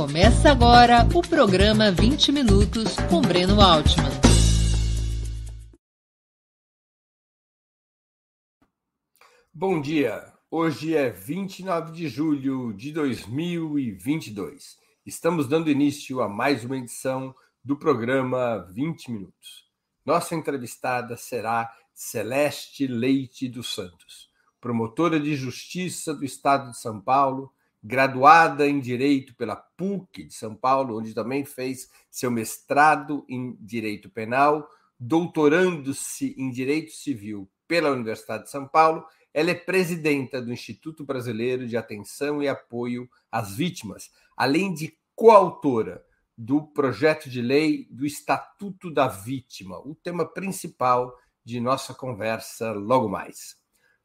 Começa agora o programa 20 Minutos com Breno Altman. Bom dia! Hoje é 29 de julho de 2022. Estamos dando início a mais uma edição do programa 20 Minutos. Nossa entrevistada será Celeste Leite dos Santos, promotora de justiça do Estado de São Paulo, graduada em Direito pela PUC de São Paulo, onde também fez seu mestrado em Direito Penal, doutorando-se em Direito Civil pela Universidade de São Paulo. Ela é presidenta do Instituto Brasileiro de Atenção e Apoio às Vítimas, além de coautora do projeto de lei do Estatuto da Vítima, o tema principal de nossa conversa logo mais.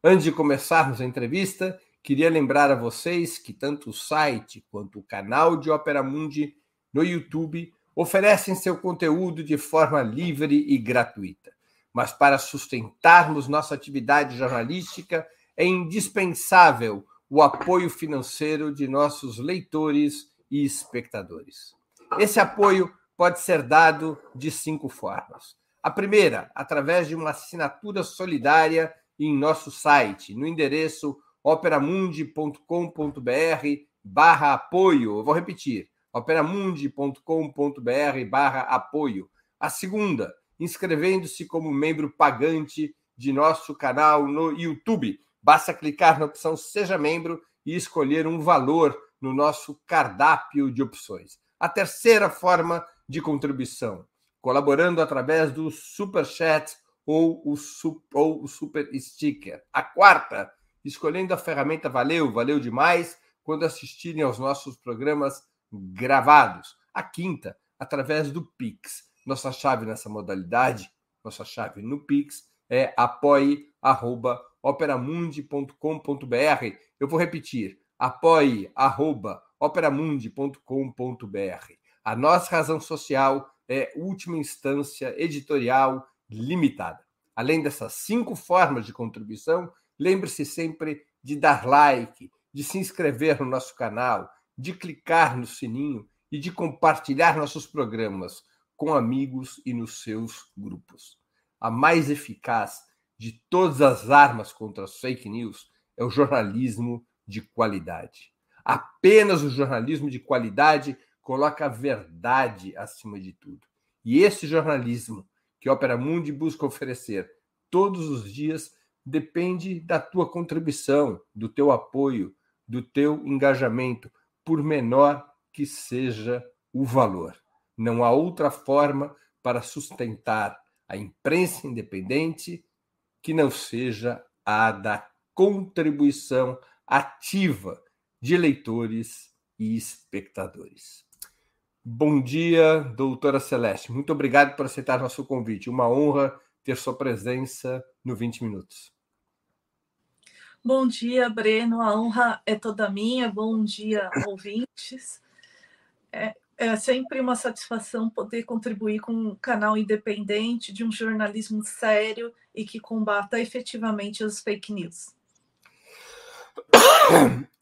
Antes de começarmos a entrevista, queria lembrar a vocês que tanto o site quanto o canal de Opera Mundi no YouTube oferecem seu conteúdo de forma livre e gratuita. Mas para sustentarmos nossa atividade jornalística, é indispensável o apoio financeiro de nossos leitores e espectadores. Esse apoio pode ser dado de cinco formas. A primeira, através de uma assinatura solidária em nosso site, no endereço operamundi.com.br barra apoio. Eu vou repetir, operamundi.com.br barra apoio. A segunda, inscrevendo-se como membro pagante de nosso canal no YouTube. Basta clicar na opção Seja Membro e escolher um valor no nosso cardápio de opções. A terceira forma de contribuição, colaborando através do Super Chat ou o, ou o Super Sticker. A quarta, escolhendo a ferramenta Valeu, valeu demais, quando assistirem aos nossos programas gravados. A quinta, através do Pix. Nossa chave nessa modalidade, nossa chave no Pix é apoie.operamundi.com.br. Eu vou repetir, apoie.operamundi.com.br. A nossa razão social é última instância editorial limitada. Além dessas cinco formas de contribuição, lembre-se sempre de dar like, de se inscrever no nosso canal, de clicar no sininho e de compartilhar nossos programas com amigos e nos seus grupos. A mais eficaz de todas as armas contra as fake news é o jornalismo de qualidade. Apenas o jornalismo de qualidade coloca a verdade acima de tudo. E esse jornalismo que a Opera Mundi busca oferecer todos os dias depende da tua contribuição, do teu apoio, do teu engajamento, por menor que seja o valor. Não há outra forma para sustentar a imprensa independente que não seja a da contribuição ativa de leitores e espectadores. Bom dia, doutora Celeste. Muito obrigado por aceitar nosso convite. Uma honra ter sua presença no 20 Minutos. Bom dia, Breno. A honra é toda minha. Bom dia, ouvintes. É, é sempre uma satisfação poder contribuir com um canal independente de um jornalismo sério e que combata efetivamente as fake news.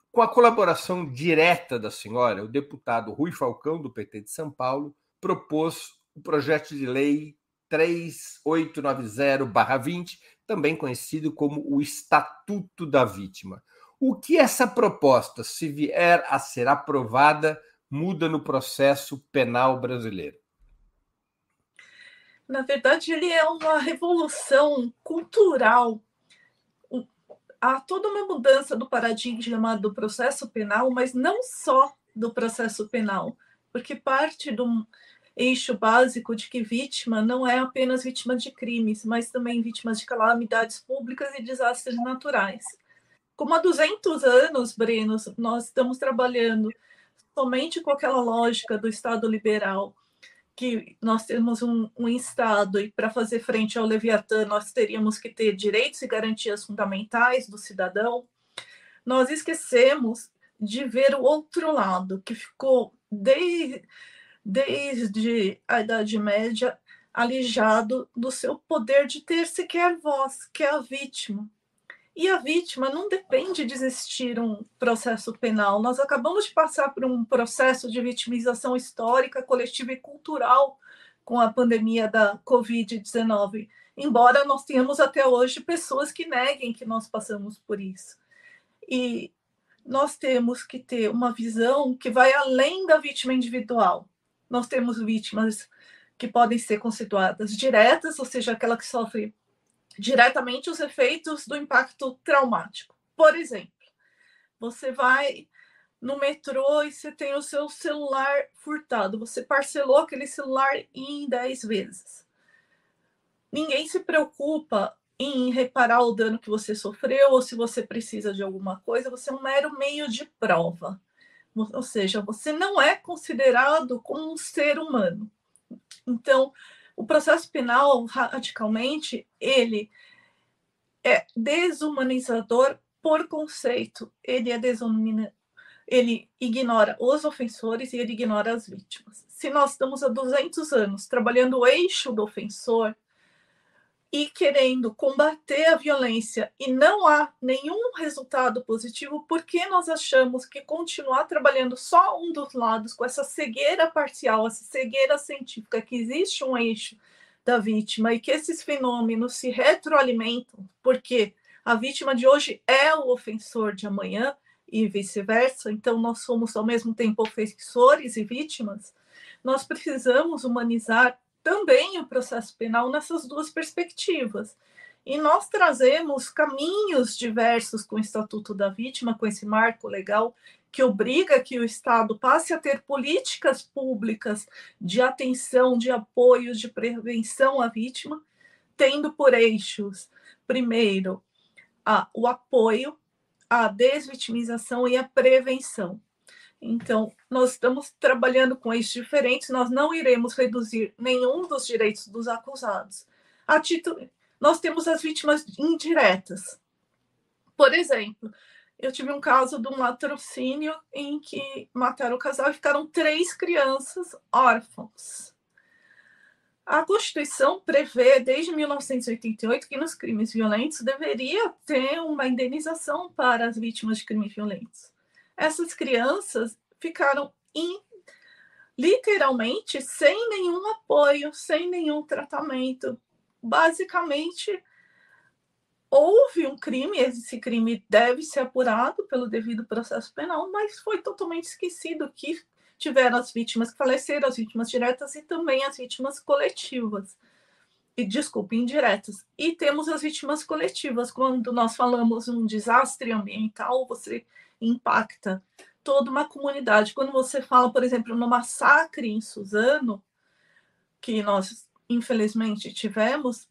Com a colaboração direta da senhora, o deputado Rui Falcão, do PT de São Paulo, propôs o projeto de lei 3890-20, também conhecido como o Estatuto da Vítima. O que essa proposta, se vier a ser aprovada, muda no processo penal brasileiro? Na verdade, ele é uma revolução cultural há toda uma mudança do paradigma do processo penal, mas não só do processo penal, porque parte do eixo básico de que vítima não é apenas vítima de crimes, mas também vítima de calamidades públicas e desastres naturais. Como há 200 anos, Breno, nós estamos trabalhando somente com aquela lógica do Estado liberal, que nós temos um, um Estado e para fazer frente ao Leviatã nós teríamos que ter direitos e garantias fundamentais do cidadão, nós esquecemos de ver o outro lado, que ficou desde, desde a Idade Média alijado do seu poder de ter sequer voz, que é a vítima. E a vítima não depende de existir um processo penal. Nós acabamos de passar por um processo de vitimização histórica, coletiva e cultural com a pandemia da Covid-19, embora nós tenhamos até hoje pessoas que neguem que nós passamos por isso. E nós temos que ter uma visão que vai além da vítima individual. Nós temos vítimas que podem ser conceituadas diretas, ou seja, aquela que sofre diretamente os efeitos do impacto traumático. Por exemplo, você vai no metrô e você tem o seu celular furtado, você parcelou aquele celular em 10 vezes. Ninguém se preocupa em reparar o dano que você sofreu ou se você precisa de alguma coisa, você é um mero meio de prova. Ou seja, você não é considerado como um ser humano. Então, o processo penal, radicalmente, ele é desumanizador por conceito. Ele é desumana, ele ignora os ofensores e ele ignora as vítimas. Se nós estamos há 200 anos trabalhando o eixo do ofensor, e querendo combater a violência e não há nenhum resultado positivo, por que nós achamos que continuar trabalhando só um dos lados, com essa cegueira parcial, essa cegueira científica, que existe um eixo da vítima e que esses fenômenos se retroalimentam, porque a vítima de hoje é o ofensor de amanhã e vice-versa, então nós somos ao mesmo tempo ofensores e vítimas, nós precisamos humanizar também o processo penal nessas duas perspectivas. E nós trazemos caminhos diversos com o Estatuto da Vítima, com esse marco legal que obriga que o Estado passe a ter políticas públicas de atenção, de apoio, de prevenção à vítima, tendo por eixos, primeiro, a, o apoio, a desvitimização e a prevenção. Então, nós estamos trabalhando com eixos diferentes, nós não iremos reduzir nenhum dos direitos dos acusados. A título, nós temos as vítimas indiretas. Por exemplo, eu tive um caso de um latrocínio em que mataram o casal e ficaram três crianças órfãos. A Constituição prevê, desde 1988, que nos crimes violentos deveria ter uma indenização para as vítimas de crimes violentos essas crianças ficaram in, literalmente sem nenhum apoio, sem nenhum tratamento. Basicamente, houve um crime, esse crime deve ser apurado pelo devido processo penal, mas foi totalmente esquecido que tiveram as vítimas que faleceram, as vítimas diretas e também as vítimas coletivas. E, desculpe, indiretas. E temos as vítimas coletivas. Quando nós falamos um desastre ambiental, você impacta toda uma comunidade. Quando você fala, por exemplo, no massacre em Suzano, que nós infelizmente tivemos,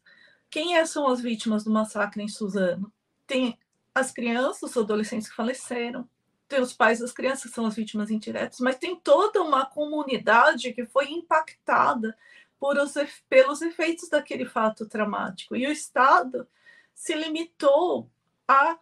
quem é, são as vítimas do massacre em Suzano? Tem as crianças, os adolescentes que faleceram, tem os pais das crianças que são as vítimas indiretas, mas tem toda uma comunidade que foi impactada por os, pelos efeitos daquele fato traumático. E o Estado se limitou a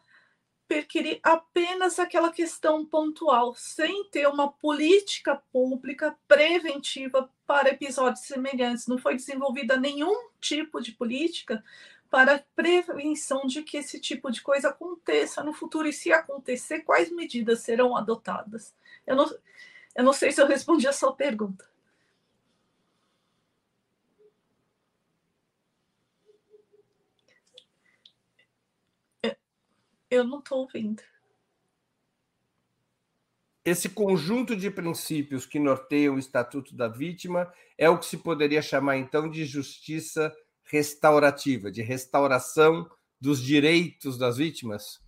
perquirir apenas aquela questão pontual, sem ter uma política pública preventiva para episódios semelhantes. Não foi desenvolvida nenhum tipo de política para prevenção de que esse tipo de coisa aconteça no futuro e se acontecer, quais medidas serão adotadas? Eu não, eu não sei se eu respondi a sua pergunta. Eu não estou ouvindo. Esse conjunto de princípios que norteiam o Estatuto da Vítima é o que se poderia chamar, então, de justiça restaurativa, de restauração dos direitos das vítimas?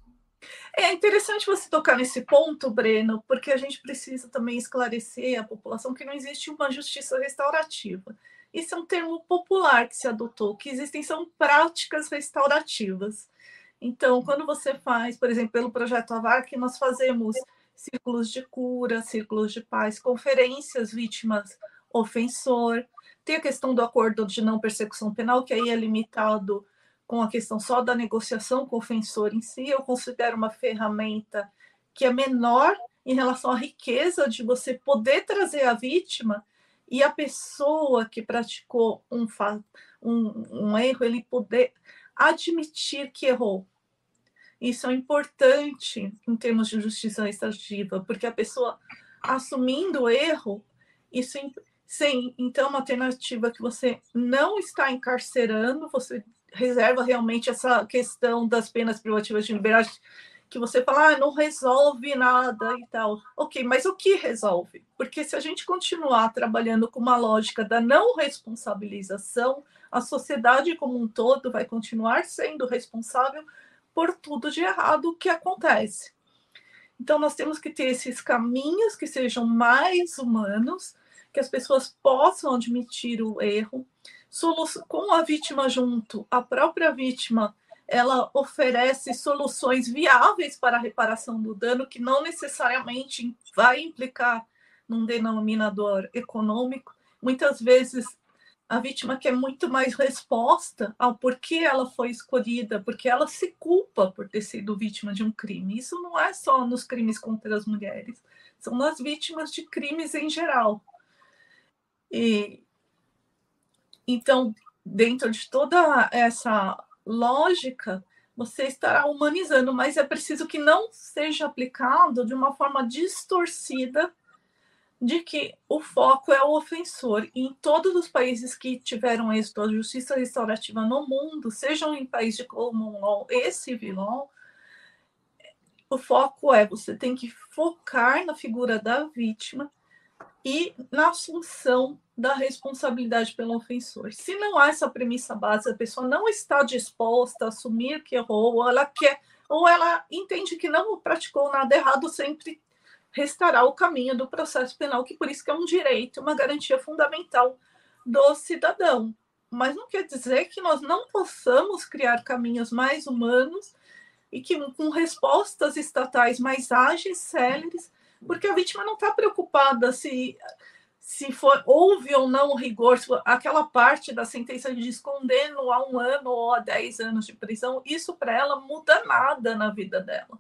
É interessante você tocar nesse ponto, Breno, porque a gente precisa também esclarecer à população que não existe uma justiça restaurativa. Isso é um termo popular que se adotou, que existem são práticas restaurativas. Então, quando você faz, por exemplo, pelo projeto AVAC, nós fazemos círculos de cura, círculos de paz, conferências vítimas ofensor, tem a questão do acordo de não persecução penal, que aí é limitado com a questão só da negociação com o ofensor em si. Eu considero uma ferramenta que é menor em relação à riqueza de você poder trazer a vítima e a pessoa que praticou um, um, um erro, ele poder admitir que errou. Isso é importante em termos de justiça restaurativa, porque a pessoa assumindo o erro, isso sem então uma alternativa que você não está encarcerando, você reserva realmente essa questão das penas privativas de liberdade que você fala, ah, não resolve nada e tal. Ok, mas o que resolve? Porque se a gente continuar trabalhando com uma lógica da não responsabilização, a sociedade como um todo vai continuar sendo responsável por tudo de errado que acontece. Então, nós temos que ter esses caminhos que sejam mais humanos, que as pessoas possam admitir o erro, com a vítima junto, a própria vítima ela oferece soluções viáveis para a reparação do dano, que não necessariamente vai implicar num denominador econômico. Muitas vezes a vítima quer muito mais resposta ao porquê ela foi escolhida, porque ela se culpa por ter sido vítima de um crime. Isso não é só nos crimes contra as mulheres, são nas vítimas de crimes em geral. E então, dentro de toda essa lógica, você estará humanizando, mas é preciso que não seja aplicado de uma forma distorcida de que o foco é o ofensor. E em todos os países que tiveram êxito a justiça restaurativa no mundo, sejam em países de common law e civil law, o foco é você tem que focar na figura da vítima e na assunção da responsabilidade pelo ofensor. Se não há essa premissa base, a pessoa não está disposta a assumir que errou, ou ela quer, ou ela entende que não praticou nada errado, sempre restará o caminho do processo penal, que por isso que é um direito, uma garantia fundamental do cidadão. Mas não quer dizer que nós não possamos criar caminhos mais humanos e que com respostas estatais mais ágeis, céleres, porque a vítima não está preocupada se se for houve ou não o rigor, aquela parte da sentença de condeno a um ano ou a dez anos de prisão, isso para ela muda nada na vida dela.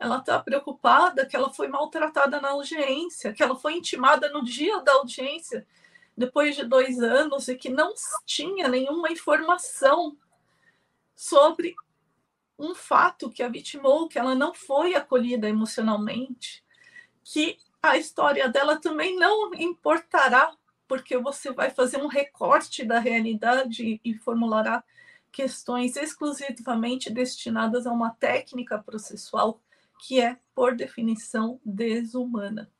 Ela está preocupada que ela foi maltratada na audiência, que ela foi intimada no dia da audiência, depois de dois anos, e que não tinha nenhuma informação sobre um fato que a vitimou, que ela não foi acolhida emocionalmente, que a história dela também não importará, porque você vai fazer um recorte da realidade e formulará questões exclusivamente destinadas a uma técnica processual que é, por definição, desumana.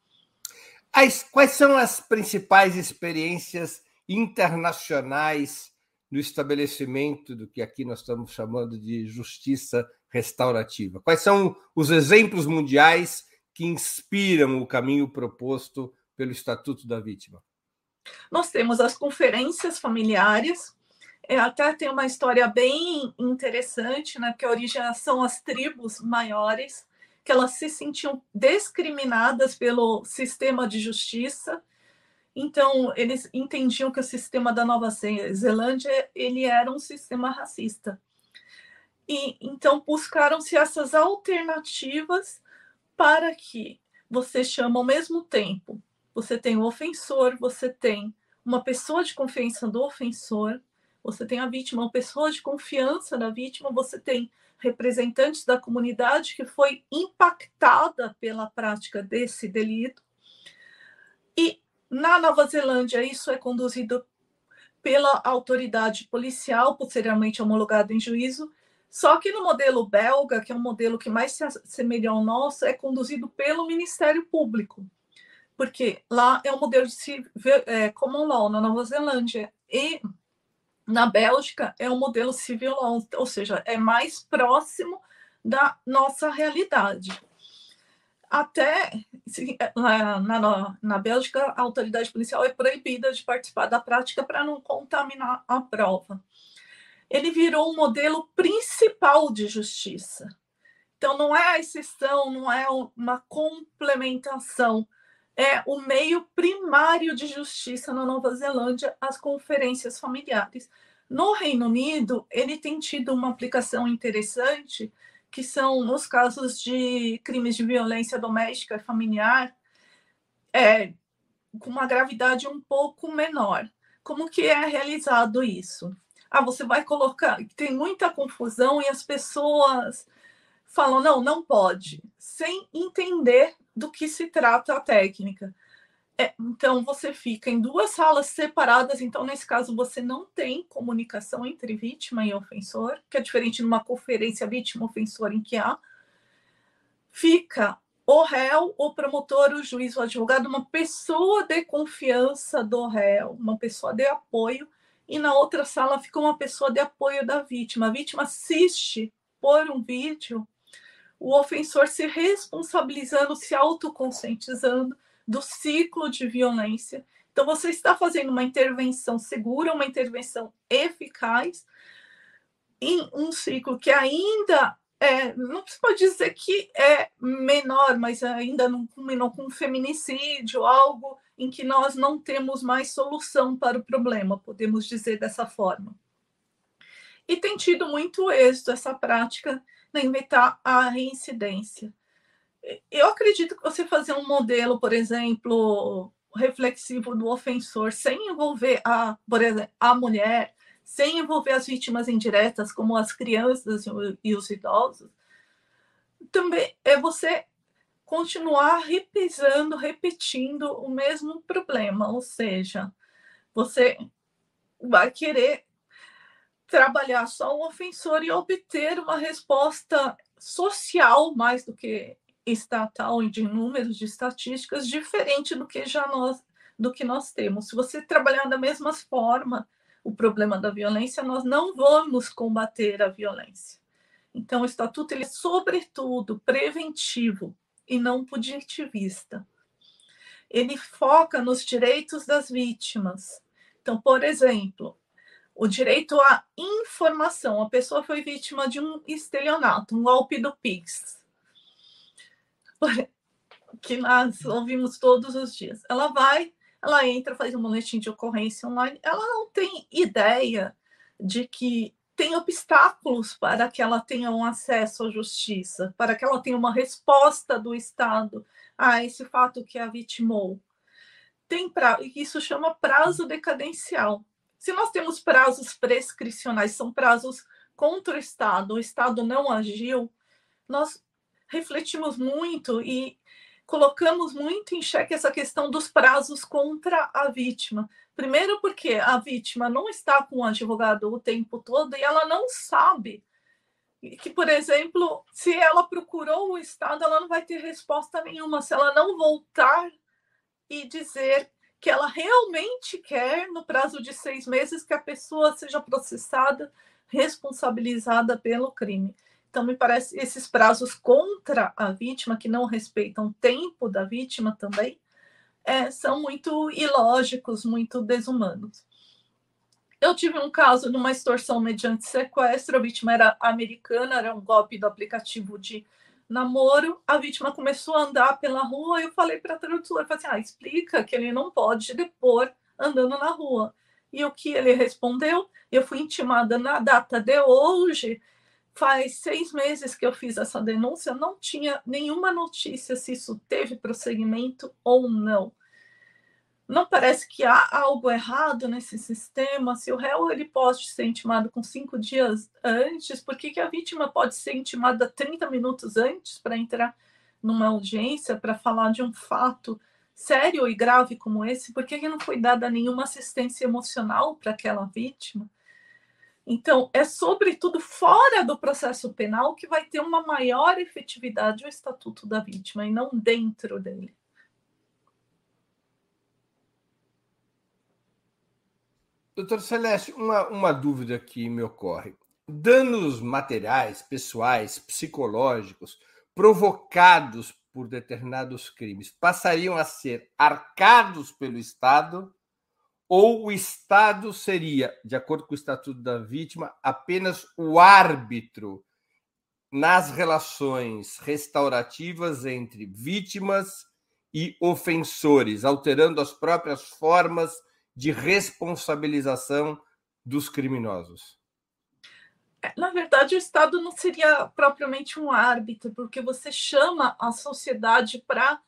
As, quais são as principais experiências internacionais no estabelecimento do que aqui nós estamos chamando de justiça restaurativa? Quais são os exemplos mundiais que inspiram o caminho proposto pelo Estatuto da Vítima? Nós temos as conferências familiares, é, até tem uma história bem interessante, né? Porque a origem são as tribos maiores, que elas se sentiam discriminadas pelo sistema de justiça. Então, eles entendiam que o sistema da Nova Zelândia ele era um sistema racista. E então buscaram-se essas alternativas para que você chama ao mesmo tempo, você tem o ofensor, você tem uma pessoa de confiança do ofensor, você tem a vítima, uma pessoa de confiança da vítima, você tem representantes da comunidade que foi impactada pela prática desse delito. E na Nova Zelândia, isso é conduzido pela autoridade policial, posteriormente homologado em juízo, só que no modelo belga, que é um modelo que mais se assemelha ao nosso, é conduzido pelo Ministério Público, porque lá é um modelo de civil, é, common law na Nova Zelândia. E na Bélgica é um modelo civil ou seja, é mais próximo da nossa realidade. Até na, na, na Bélgica, a autoridade policial é proibida de participar da prática para não contaminar a prova ele virou um modelo principal de justiça. Então, não é a exceção, não é uma complementação, é o meio primário de justiça na Nova Zelândia, as conferências familiares. No Reino Unido, ele tem tido uma aplicação interessante, que são nos casos de crimes de violência doméstica e familiar, é, com uma gravidade um pouco menor. Como que é realizado isso? Ah, você vai colocar. Tem muita confusão e as pessoas falam, não, não pode, sem entender do que se trata a técnica. É, então, você fica em duas salas separadas. Então, nesse caso, você não tem comunicação entre vítima e ofensor, que é diferente numa conferência vítima-ofensor, em que há. Fica o réu, o promotor, o juiz, o advogado, uma pessoa de confiança do réu, uma pessoa de apoio, e na outra sala fica uma pessoa de apoio da vítima. A vítima assiste por um vídeo o ofensor se responsabilizando, se autoconscientizando do ciclo de violência. Então, você está fazendo uma intervenção segura, uma intervenção eficaz em um ciclo que ainda é, não se pode dizer que é menor, mas ainda não culminou com feminicídio, algo em que nós não temos mais solução para o problema, podemos dizer dessa forma. E tem tido muito êxito essa prática de evitar a reincidência. Eu acredito que você fazer um modelo, por exemplo, reflexivo do ofensor, sem envolver a, por exemplo, a mulher, sem envolver as vítimas indiretas, como as crianças e os idosos, também é você continuar repisando, repetindo o mesmo problema, ou seja, você vai querer trabalhar só o ofensor e obter uma resposta social mais do que estatal e de números de estatísticas diferente do que já nós do que nós temos. Se você trabalhar da mesma forma o problema da violência, nós não vamos combater a violência. Então, o estatuto ele é sobretudo preventivo e não punitivista. Ele foca nos direitos das vítimas. Então, por exemplo, o direito à informação. A pessoa foi vítima de um estelionato, um golpe do PIX que nós ouvimos todos os dias. Ela vai, ela entra, faz um boletim de ocorrência online, ela não tem ideia de que tem obstáculos para que ela tenha um acesso à justiça, para que ela tenha uma resposta do Estado a esse fato que a vitimou. Tem pra... Isso chama prazo decadencial. Se nós temos prazos prescricionais, são prazos contra o Estado, o Estado não agiu, nós refletimos muito e colocamos muito em xeque essa questão dos prazos contra a vítima. Primeiro, porque a vítima não está com o advogado o tempo todo e ela não sabe que, por exemplo, se ela procurou o Estado, ela não vai ter resposta nenhuma. Se ela não voltar e dizer que ela realmente quer, no prazo de seis meses, que a pessoa seja processada, responsabilizada pelo crime. Então, me parece esses prazos contra a vítima, que não respeitam o tempo da vítima também, é, são muito ilógicos, muito desumanos. Eu tive um caso de uma extorsão mediante sequestro, a vítima era americana, era um golpe do aplicativo de namoro, a vítima começou a andar pela rua, eu falei para a tradutora, falei assim, ah, explica que ele não pode depor andando na rua. E o que ele respondeu, eu fui intimada na data de hoje, Faz seis meses que eu fiz essa denúncia, não tinha nenhuma notícia se isso teve prosseguimento ou não. Não parece que há algo errado nesse sistema. Se o réu ele pode ser intimado com cinco dias antes, por que, que a vítima pode ser intimada 30 minutos antes para entrar numa audiência para falar de um fato sério e grave como esse? Por que, que não foi dada nenhuma assistência emocional para aquela vítima? Então, é sobretudo fora do processo penal que vai ter uma maior efetividade o Estatuto da Vítima e não dentro dele. Doutor Celeste, uma, uma dúvida que me ocorre. Danos materiais, pessoais, psicológicos, provocados por determinados crimes, passariam a ser arcados pelo Estado ou o Estado seria, de acordo com o Estatuto da Vítima, apenas o árbitro nas relações restaurativas entre vítimas e ofensores, alterando as próprias formas de responsabilização dos criminosos? É, na verdade, o Estado não seria propriamente um árbitro, porque você chama a sociedade para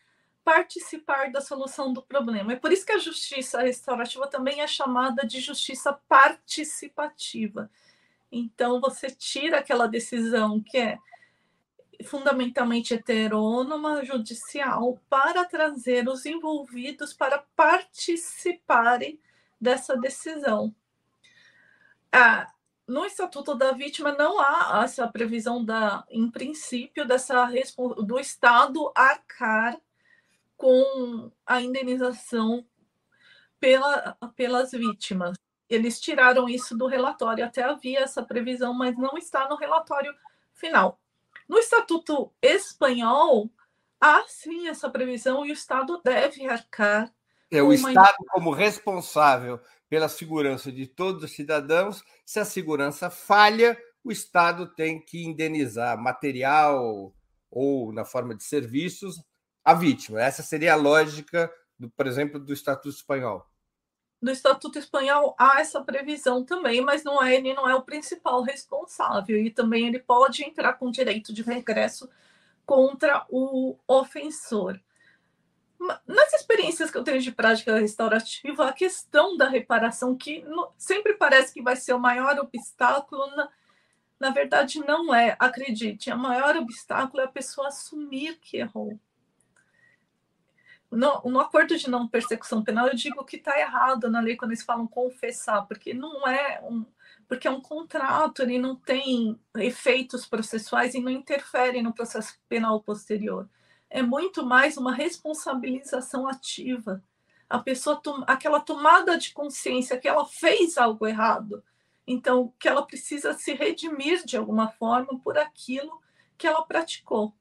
participar da solução do problema. É por isso que a justiça restaurativa também é chamada de justiça participativa. Então, você tira aquela decisão que é fundamentalmente heterônoma judicial para trazer os envolvidos para participarem dessa decisão. Ah, no Estatuto da Vítima não há essa previsão da, em princípio, dessa do Estado arcar com a indenização pela, pelas vítimas. Eles tiraram isso do relatório, até havia essa previsão, mas não está no relatório final. No Estatuto Espanhol, há sim essa previsão e o Estado deve arcar. É o Estado como responsável pela segurança de todos os cidadãos. Se a segurança falha, o Estado tem que indenizar material ou na forma de serviços a vítima. Essa seria a lógica, do, por exemplo, do Estatuto Espanhol. No Estatuto Espanhol há essa previsão também, mas não é, ele não é o principal responsável e também ele pode entrar com direito de regresso contra o ofensor. Nas experiências que eu tenho de prática restaurativa, a questão da reparação, que sempre parece que vai ser o maior obstáculo, na, na verdade não é. Acredite, o maior obstáculo é a pessoa assumir que errou no, no, acordo de não persecução penal, eu digo que está errado na lei quando eles falam confessar, porque não é um. Porque é um contrato, ele não tem efeitos processuais e não interfere no processo penal posterior. É muito mais uma responsabilização ativa. A pessoa, aquela tomada de consciência que ela fez algo errado, então que ela precisa se redimir de alguma forma por aquilo que ela praticou.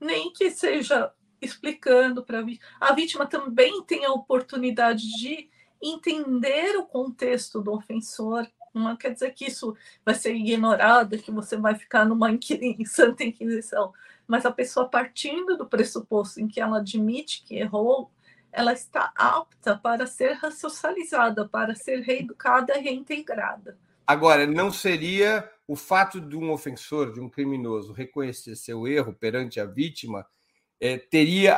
Nem que seja explicando para a vítima. A vítima também tem a oportunidade de entender o contexto do ofensor. Não quer dizer que isso vai ser ignorado, que você vai ficar numa santa inquisição. Mas a pessoa, partindo do pressuposto em que ela admite que errou, ela está apta para ser raciocializada, para ser reeducada e reintegrada. Agora, não seria o fato de um ofensor, de um criminoso, reconhecer seu erro perante a vítima é, teria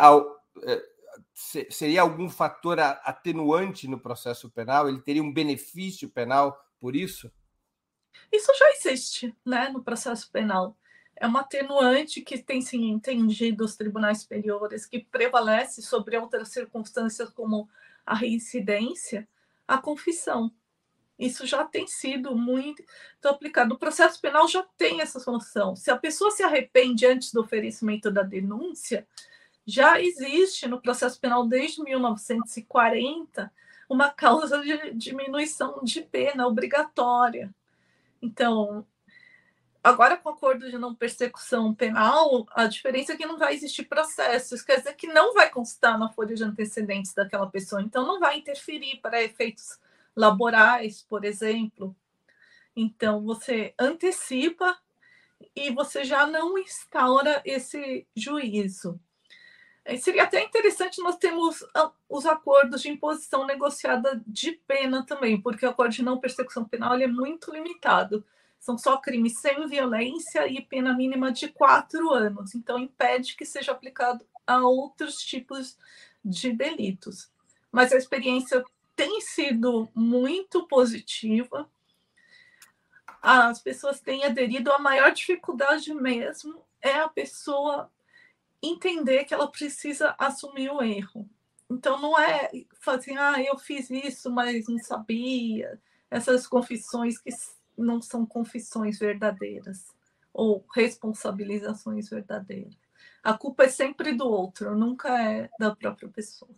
é, seria algum fator atenuante no processo penal? Ele teria um benefício penal por isso? Isso já existe, né, no processo penal. É uma atenuante que tem se entendido os tribunais superiores, que prevalece sobre outras circunstâncias como a reincidência, a confissão. Isso já tem sido muito aplicado. O processo penal já tem essa solução. Se a pessoa se arrepende antes do oferecimento da denúncia, já existe no processo penal desde 1940 uma causa de diminuição de pena obrigatória. Então, agora com o acordo de não persecução penal, a diferença é que não vai existir processo. Isso quer dizer que não vai constar na folha de antecedentes daquela pessoa, então não vai interferir para efeitos laborais, por exemplo. Então, você antecipa e você já não instaura esse juízo. Seria até interessante nós termos ah, os acordos de imposição negociada de pena também, porque o acordo de não persecução penal é muito limitado. São só crimes sem violência e pena mínima de quatro anos. Então, impede que seja aplicado a outros tipos de delitos. Mas a experiência tem sido muito positiva. As pessoas têm aderido. A maior dificuldade mesmo é a pessoa entender que ela precisa assumir o erro. Então, não é fazer, ah, eu fiz isso, mas não sabia. Essas confissões que não são confissões verdadeiras ou responsabilizações verdadeiras. A culpa é sempre do outro, nunca é da própria pessoa.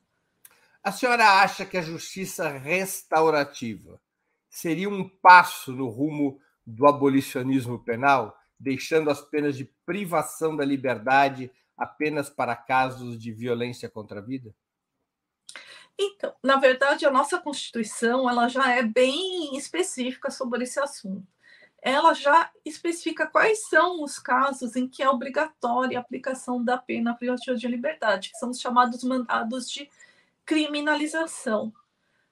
A senhora acha que a justiça restaurativa seria um passo no rumo do abolicionismo penal, deixando as penas de privação da liberdade apenas para casos de violência contra a vida? Então, na verdade, a nossa Constituição ela já é bem específica sobre esse assunto. Ela já especifica quais são os casos em que é obrigatória a aplicação da pena privativa de liberdade, que são os chamados mandados de criminalização.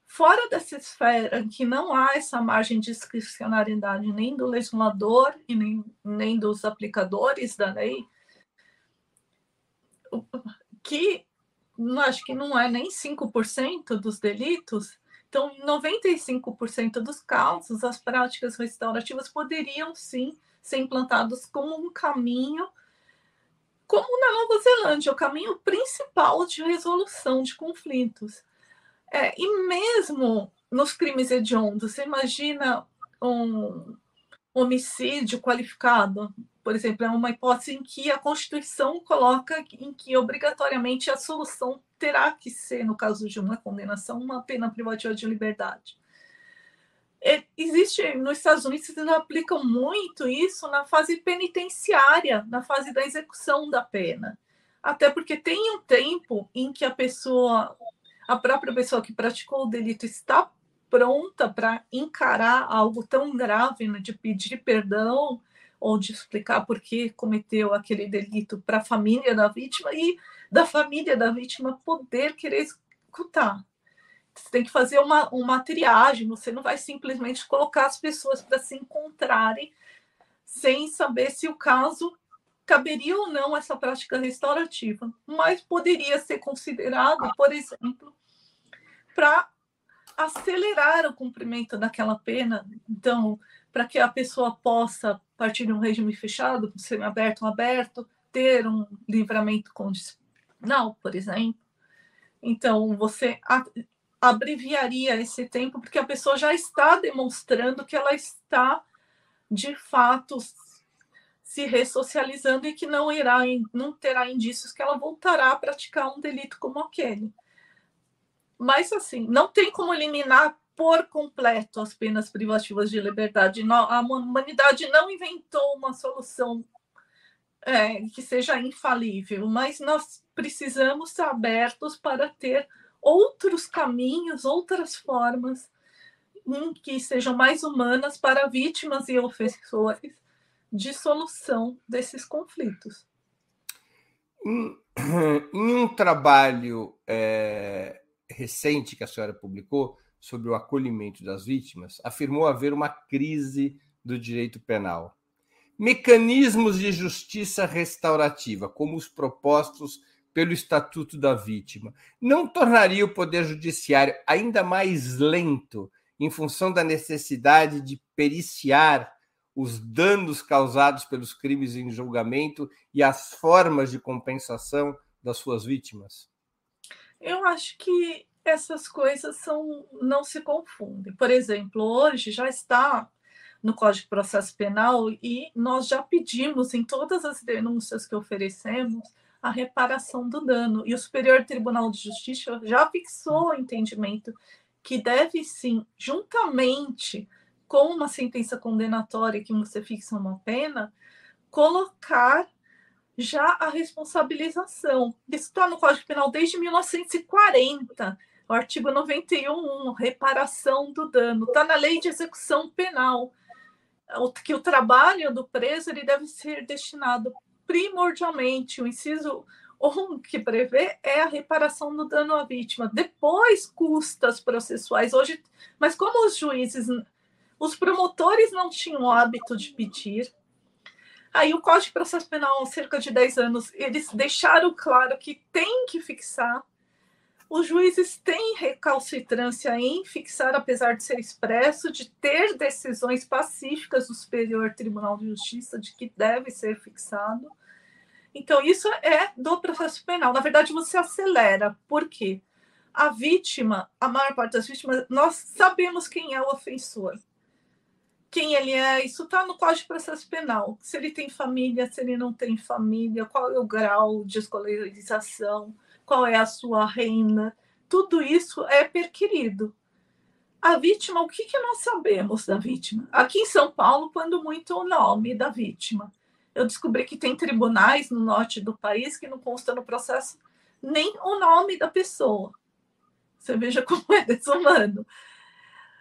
Fora dessa esfera em que não há essa margem de discricionariedade nem do legislador e nem, nem dos aplicadores da lei, que acho que não é nem 5% dos delitos, então, em 95% dos casos, as práticas restaurativas poderiam sim ser implantadas como um caminho como na Nova Zelândia, o caminho principal de resolução de conflitos. É, e mesmo nos crimes hediondos, você imagina um homicídio qualificado, por exemplo, é uma hipótese em que a Constituição coloca em que obrigatoriamente a solução terá que ser, no caso de uma condenação, uma pena privativa de liberdade. É, existe nos Estados Unidos eles aplicam muito isso na fase penitenciária, na fase da execução da pena. Até porque tem um tempo em que a pessoa, a própria pessoa que praticou o delito está pronta para encarar algo tão grave, né, de pedir perdão ou de explicar por que cometeu aquele delito para a família da vítima e da família da vítima poder querer escutar. Você tem que fazer uma, uma triagem, você não vai simplesmente colocar as pessoas para se encontrarem sem saber se o caso caberia ou não essa prática restaurativa, mas poderia ser considerado, por exemplo, para acelerar o cumprimento daquela pena. Então, para que a pessoa possa partir de um regime fechado, semi-aberto ou aberto, ter um livramento condicional, por exemplo. Então, você abreviaria esse tempo, porque a pessoa já está demonstrando que ela está, de fato, se ressocializando e que não irá, não terá indícios que ela voltará a praticar um delito como aquele. Mas, assim, não tem como eliminar por completo as penas privativas de liberdade. A humanidade não inventou uma solução é, que seja infalível, mas nós precisamos estar abertos para ter outros caminhos, outras formas que sejam mais humanas para vítimas e ofensores de solução desses conflitos. Em, em um trabalho é, recente que a senhora publicou sobre o acolhimento das vítimas, afirmou haver uma crise do direito penal. Mecanismos de justiça restaurativa, como os propostos pelo Estatuto da Vítima, não tornaria o Poder Judiciário ainda mais lento em função da necessidade de periciar os danos causados pelos crimes em julgamento e as formas de compensação das suas vítimas? Eu acho que essas coisas são, não se confundem. Por exemplo, hoje já está no Código de Processo Penal e nós já pedimos em todas as denúncias que oferecemos a reparação do dano. E o Superior Tribunal de Justiça já fixou o entendimento que deve sim, juntamente com uma sentença condenatória que você fixa uma pena, colocar já a responsabilização. Isso está no Código Penal desde 1940, o artigo 91, reparação do dano. Está na lei de execução penal, que o trabalho do preso ele deve ser destinado primordialmente, o inciso 1 que prevê é a reparação do dano à vítima, depois custas processuais. Hoje, mas como os juízes, os promotores não tinham o hábito de pedir, aí o Código de Processo Penal, cerca de 10 anos, eles deixaram claro que tem que fixar os juízes têm recalcitrância em fixar, apesar de ser expresso, de ter decisões pacíficas do Superior Tribunal de Justiça de que deve ser fixado. Então, isso é do processo penal. Na verdade, você acelera. Por quê? A vítima, a maior parte das vítimas, nós sabemos quem é o ofensor. Quem ele é, isso está no Código de Processo Penal. Se ele tem família, se ele não tem família, qual é o grau de escolarização qual é a sua renda, tudo isso é perquirido. A vítima, o que, que nós sabemos da vítima? Aqui em São Paulo, quando muito o nome da vítima. Eu descobri que tem tribunais no norte do país que não consta no processo nem o nome da pessoa. Você veja como é desumano.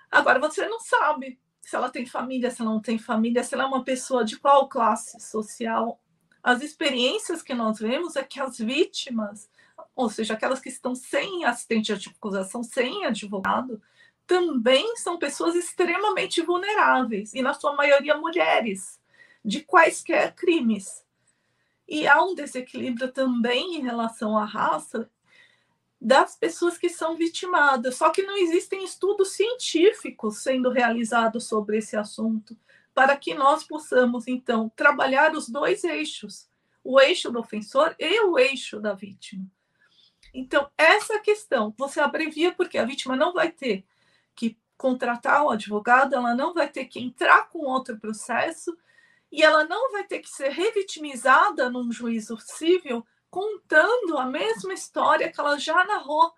Agora, você não sabe se ela tem família, se ela não tem família, se ela é uma pessoa de qual classe social. As experiências que nós vemos é que as vítimas ou seja, aquelas que estão sem assistente de acusação, sem advogado, também são pessoas extremamente vulneráveis, e na sua maioria mulheres, de quaisquer crimes. E há um desequilíbrio também em relação à raça das pessoas que são vitimadas. Só que não existem estudos científicos sendo realizados sobre esse assunto, para que nós possamos, então, trabalhar os dois eixos o eixo do ofensor e o eixo da vítima. Então, essa questão. Você abrevia porque a vítima não vai ter que contratar o advogado, ela não vai ter que entrar com outro processo e ela não vai ter que ser revitimizada num juízo civil contando a mesma história que ela já narrou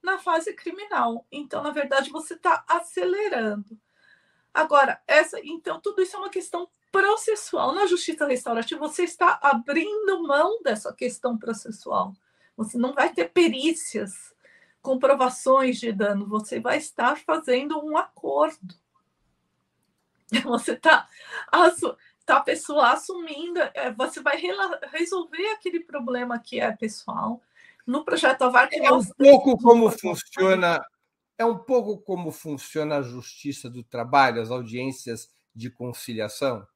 na fase criminal. Então, na verdade, você está acelerando. Agora, essa, então, tudo isso é uma questão processual. Na justiça restaurativa, você está abrindo mão dessa questão processual. Você não vai ter perícias, comprovações de dano, você vai estar fazendo um acordo. Você está tá a pessoa assumindo, é, você vai resolver aquele problema que é pessoal. No projeto Avar é um pouco como funciona é um pouco como funciona a justiça do trabalho, as audiências de conciliação.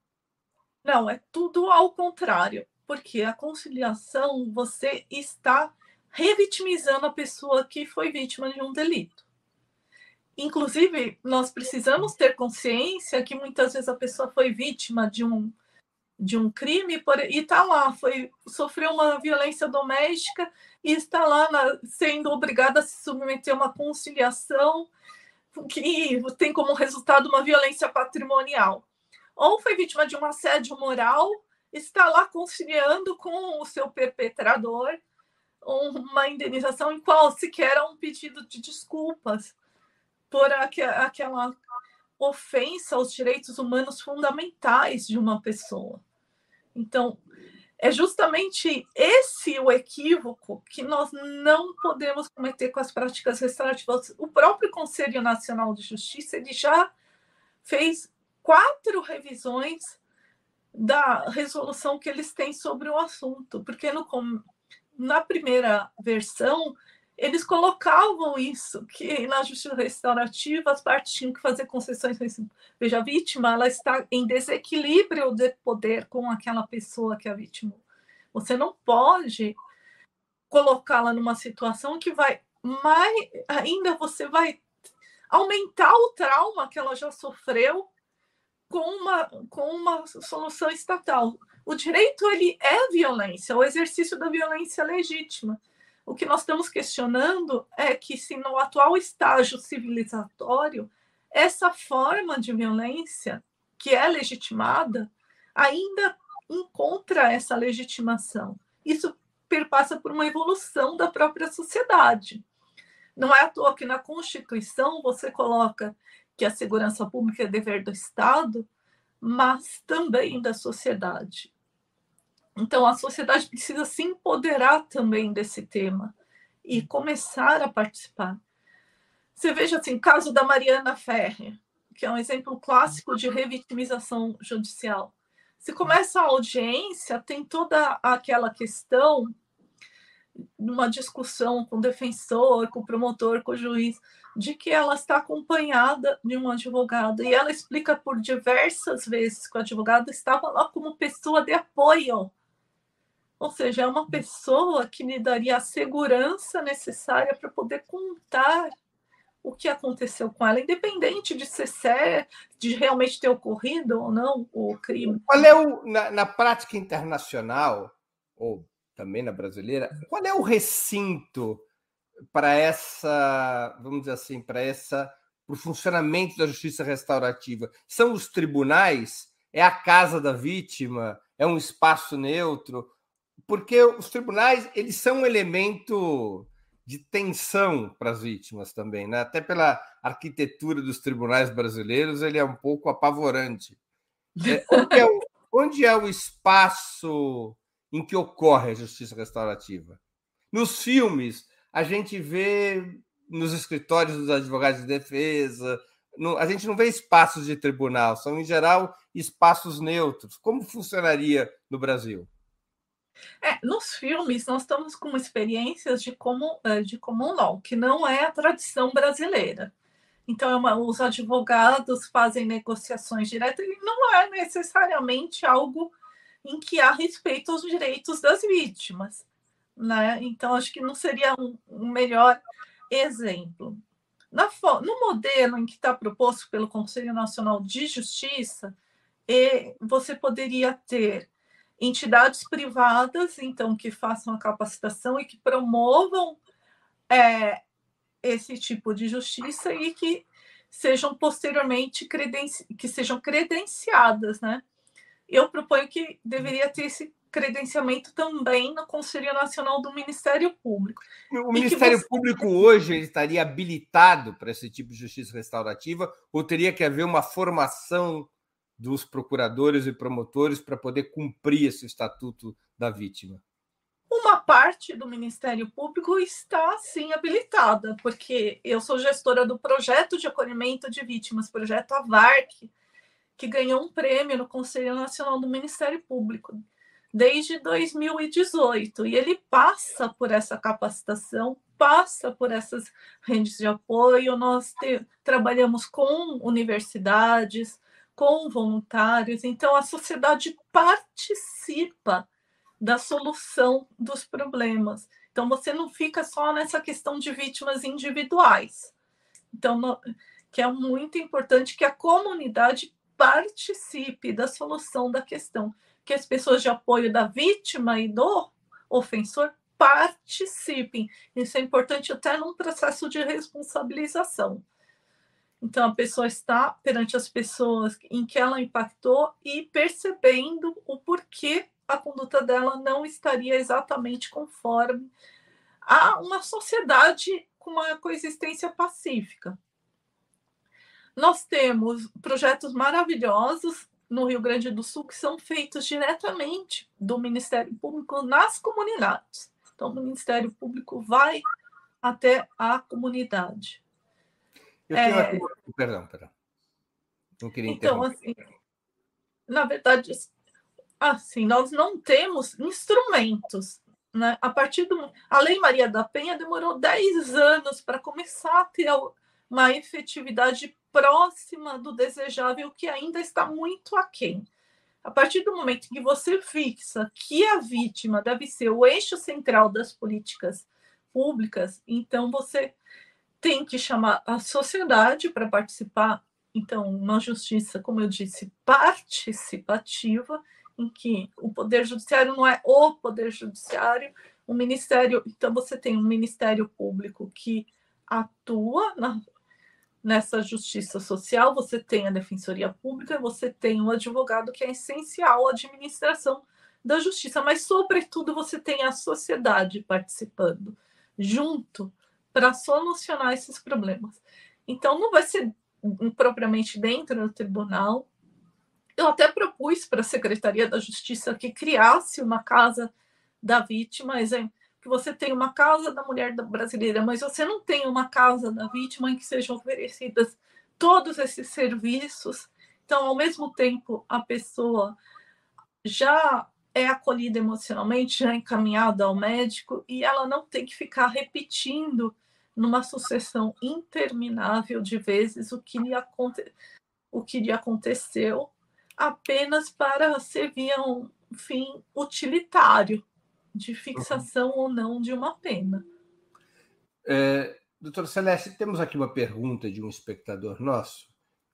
Não, é tudo ao contrário, porque a conciliação você está revitimizando a pessoa que foi vítima de um delito. Inclusive, nós precisamos ter consciência que muitas vezes a pessoa foi vítima de um de um crime por, e está lá, foi sofreu uma violência doméstica e está lá na, sendo obrigada a se submeter a uma conciliação que tem como resultado uma violência patrimonial. Ou foi vítima de um assédio moral, está lá conciliando com o seu perpetrador uma indenização em qual sequer um pedido de desculpas por aquela ofensa aos direitos humanos fundamentais de uma pessoa. Então, é justamente esse o equívoco que nós não podemos cometer com as práticas restaurativas. O próprio Conselho Nacional de Justiça ele já fez quatro revisões da resolução que eles têm sobre o assunto, porque no, na primeira versão eles colocavam isso, que na justiça restaurativa as partes tinham que fazer concessões. Veja, a vítima ela está em desequilíbrio de poder com aquela pessoa que a vítima. Você não pode colocá-la numa situação que vai mais ainda você vai aumentar o trauma que ela já sofreu com uma, com uma solução estatal. O direito ele é violência, o exercício da violência é legítima. O que nós estamos questionando é que, se no atual estágio civilizatório, essa forma de violência, que é legitimada, ainda encontra essa legitimação. Isso perpassa por uma evolução da própria sociedade. Não é à toa que na Constituição você coloca que a segurança pública é dever do Estado, mas também da sociedade. Então, a sociedade precisa se empoderar também desse tema e começar a participar. Você veja assim, o caso da Mariana Ferre, que é um exemplo clássico de revitimização judicial. Se começa a audiência, tem toda aquela questão, numa discussão com o defensor, com o promotor, com o juiz, de que ela está acompanhada de um advogado. E ela explica por diversas vezes que o advogado estava lá como pessoa de apoio ou seja, é uma pessoa que lhe daria a segurança necessária para poder contar o que aconteceu com ela, independente de ser sério, de realmente ter ocorrido ou não o crime. Qual é o, na, na prática internacional, ou também na brasileira, qual é o recinto para essa, vamos dizer assim, para essa para o funcionamento da justiça restaurativa? São os tribunais? É a casa da vítima? É um espaço neutro? porque os tribunais eles são um elemento de tensão para as vítimas também, né? Até pela arquitetura dos tribunais brasileiros, ele é um pouco apavorante. É, onde, é o, onde é o espaço em que ocorre a justiça restaurativa? Nos filmes, a gente vê nos escritórios dos advogados de defesa, no, a gente não vê espaços de tribunal, são, em geral, espaços neutros. Como funcionaria no Brasil? É, nos filmes, nós estamos com experiências de, como, eh, de common law, que não é a tradição brasileira. Então, é uma, os advogados fazem negociações diretas e não é necessariamente algo em que há respeito aos direitos das vítimas. Né? Então, acho que não seria um, um melhor exemplo. Na, no modelo em que está proposto pelo Conselho Nacional de Justiça, e você poderia ter entidades privadas, então, que façam a capacitação e que promovam é, esse tipo de justiça e que sejam posteriormente que sejam credenciadas, né? Eu proponho que deveria ter esse credenciamento também no Conselho Nacional do Ministério Público. O Ministério você... Público hoje estaria habilitado para esse tipo de justiça restaurativa ou teria que haver uma formação dos procuradores e promotores para poder cumprir esse estatuto da vítima? Uma parte do Ministério Público está sim habilitada, porque eu sou gestora do projeto de acolhimento de vítimas, projeto AVARC, que ganhou um prêmio no Conselho Nacional do Ministério Público desde 2018 e ele passa por essa capacitação, passa por essas redes de apoio. Nós te, trabalhamos com universidades, com voluntários, então a sociedade participa da solução dos problemas. Então você não fica só nessa questão de vítimas individuais. Então, no, que é muito importante que a comunidade participe da solução da questão que as pessoas de apoio da vítima e do ofensor participem. Isso é importante até num processo de responsabilização. Então, a pessoa está perante as pessoas em que ela impactou e percebendo o porquê a conduta dela não estaria exatamente conforme a uma sociedade com uma coexistência pacífica. Nós temos projetos maravilhosos no Rio Grande do Sul que são feitos diretamente do Ministério Público nas comunidades. Então, o Ministério Público vai até a comunidade. Eu tenho é... Perdão, perdão. Não queria então, assim, na verdade, assim, nós não temos instrumentos. Né? A partir do. A Lei Maria da Penha demorou 10 anos para começar a ter uma efetividade próxima do desejável que ainda está muito aquém. A partir do momento que você fixa que a vítima deve ser o eixo central das políticas públicas, então você tem que chamar a sociedade para participar. Então, uma justiça, como eu disse, participativa, em que o poder judiciário não é o poder judiciário, o ministério. Então, você tem um ministério público que atua na, nessa justiça social, você tem a defensoria pública, você tem o advogado, que é essencial à administração da justiça, mas, sobretudo, você tem a sociedade participando junto para solucionar esses problemas. Então, não vai ser propriamente dentro do tribunal. Eu até propus para a Secretaria da Justiça que criasse uma casa da vítima, exemplo que você tem uma casa da mulher brasileira, mas você não tem uma casa da vítima em que sejam oferecidas todos esses serviços. Então, ao mesmo tempo, a pessoa já é acolhida emocionalmente, já é encaminhada ao médico e ela não tem que ficar repetindo numa sucessão interminável de vezes o que lhe, aconte... o que lhe aconteceu apenas para servir a um fim utilitário de uhum. fixação uhum. ou não de uma pena. É, doutor Celeste, temos aqui uma pergunta de um espectador nosso,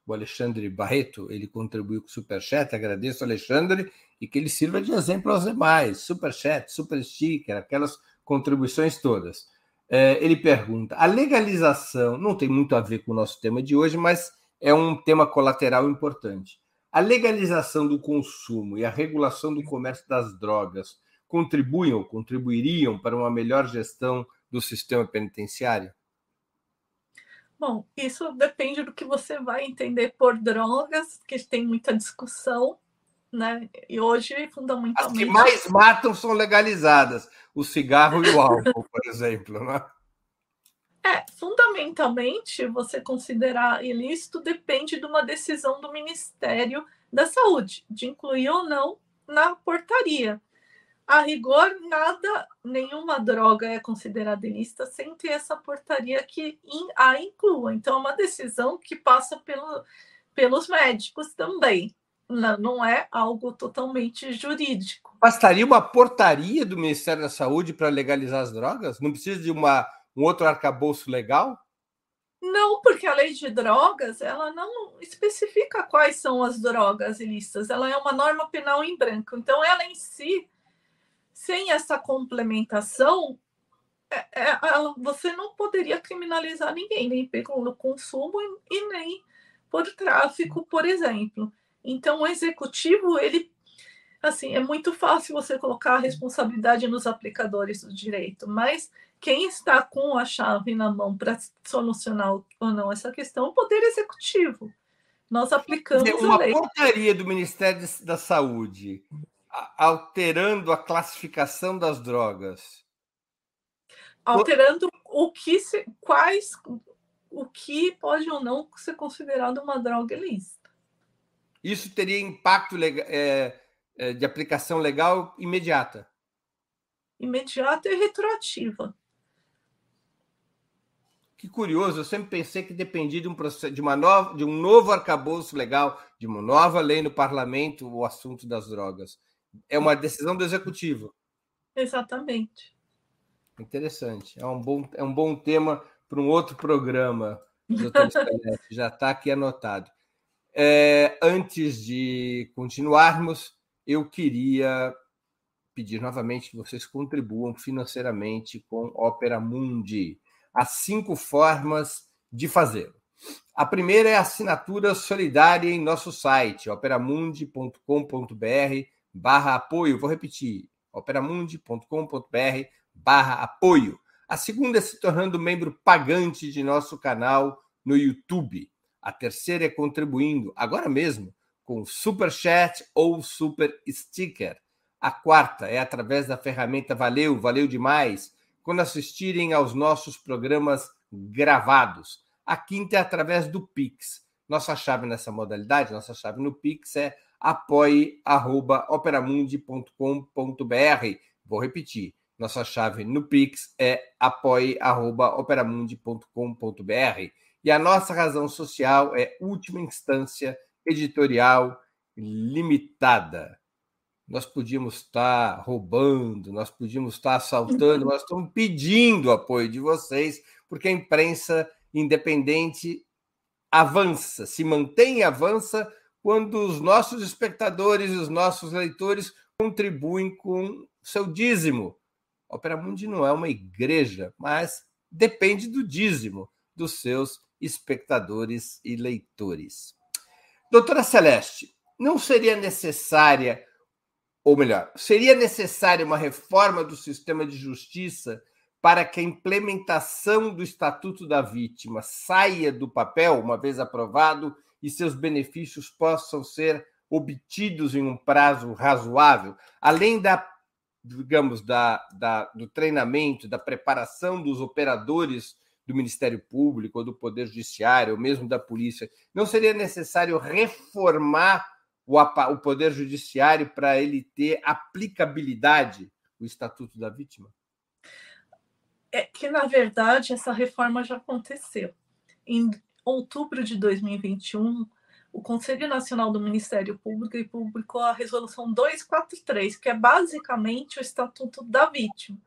o Alexandre Barreto, ele contribuiu com o Superchat, agradeço, Alexandre, e que ele sirva de exemplo aos demais, Superchat, Super Sticker, aquelas contribuições todas. É, ele pergunta, a legalização, não tem muito a ver com o nosso tema de hoje, mas é um tema colateral importante. A legalização do consumo e a regulação do comércio das drogas contribuem ou contribuiriam para uma melhor gestão do sistema penitenciário? Bom, isso depende do que você vai entender por drogas, que tem muita discussão, né? E hoje, fundamentalmente. As que mais matam são legalizadas, o cigarro e o álcool, por exemplo, né? É, fundamentalmente, você considerar ilícito depende de uma decisão do Ministério da Saúde, de incluir ou não na portaria a rigor, nada, nenhuma droga é considerada ilícita sem ter essa portaria que a inclua. Então, é uma decisão que passa pelo, pelos médicos também. Não, não é algo totalmente jurídico. Bastaria uma portaria do Ministério da Saúde para legalizar as drogas? Não precisa de uma, um outro arcabouço legal? Não, porque a lei de drogas ela não especifica quais são as drogas ilícitas. Ela é uma norma penal em branco. Então, ela em si, sem essa complementação, é, é, você não poderia criminalizar ninguém, nem pelo consumo e, e nem por tráfico, por exemplo. Então, o executivo, ele assim, é muito fácil você colocar a responsabilidade nos aplicadores do direito, mas quem está com a chave na mão para solucionar ou não essa questão é o Poder Executivo. Nós aplicamos dizer, uma a lei. portaria do Ministério da Saúde alterando a classificação das drogas. Alterando o que se, quais o que pode ou não ser considerado uma droga ilícita. Isso teria impacto é, é, de aplicação legal imediata. Imediata e retroativa. Que curioso, eu sempre pensei que dependia de um, processo, de uma nova, de um novo arcabouço legal, de uma nova lei no parlamento, o assunto das drogas. É uma decisão do executivo. Exatamente. Interessante. É um bom, é um bom tema para um outro programa, doutor já está aqui anotado. É, antes de continuarmos, eu queria pedir novamente que vocês contribuam financeiramente com Opera Mundi as cinco formas de fazê-lo. A primeira é a assinatura solidária em nosso site, operamundi.com.br barra apoio. Vou repetir, operamundi.com.br barra apoio. A segunda é se tornando membro pagante de nosso canal no YouTube. A terceira é contribuindo agora mesmo com Super Chat ou Super Sticker. A quarta é através da ferramenta Valeu, valeu demais quando assistirem aos nossos programas gravados. A quinta é através do Pix. Nossa chave nessa modalidade, nossa chave no Pix é apoie.operamundi.com.br. Vou repetir. Nossa chave no Pix é apoie.operamundi.com.br. E a nossa razão social é última instância editorial limitada nós podíamos estar roubando, nós podíamos estar assaltando, nós estamos pedindo o apoio de vocês, porque a imprensa independente avança, se mantém e avança quando os nossos espectadores e os nossos leitores contribuem com seu dízimo. Opera Mundi não é uma igreja, mas depende do dízimo dos seus espectadores e leitores. Doutora Celeste, não seria necessária ou melhor, seria necessária uma reforma do sistema de justiça para que a implementação do Estatuto da Vítima saia do papel, uma vez aprovado, e seus benefícios possam ser obtidos em um prazo razoável, além da, digamos, da, da, do treinamento, da preparação dos operadores do Ministério Público, ou do Poder Judiciário, ou mesmo da polícia, não seria necessário reformar o, o Poder Judiciário para ele ter aplicabilidade o Estatuto da Vítima? É que, na verdade, essa reforma já aconteceu. Em outubro de 2021, o Conselho Nacional do Ministério Público publicou a Resolução 243, que é basicamente o Estatuto da Vítima.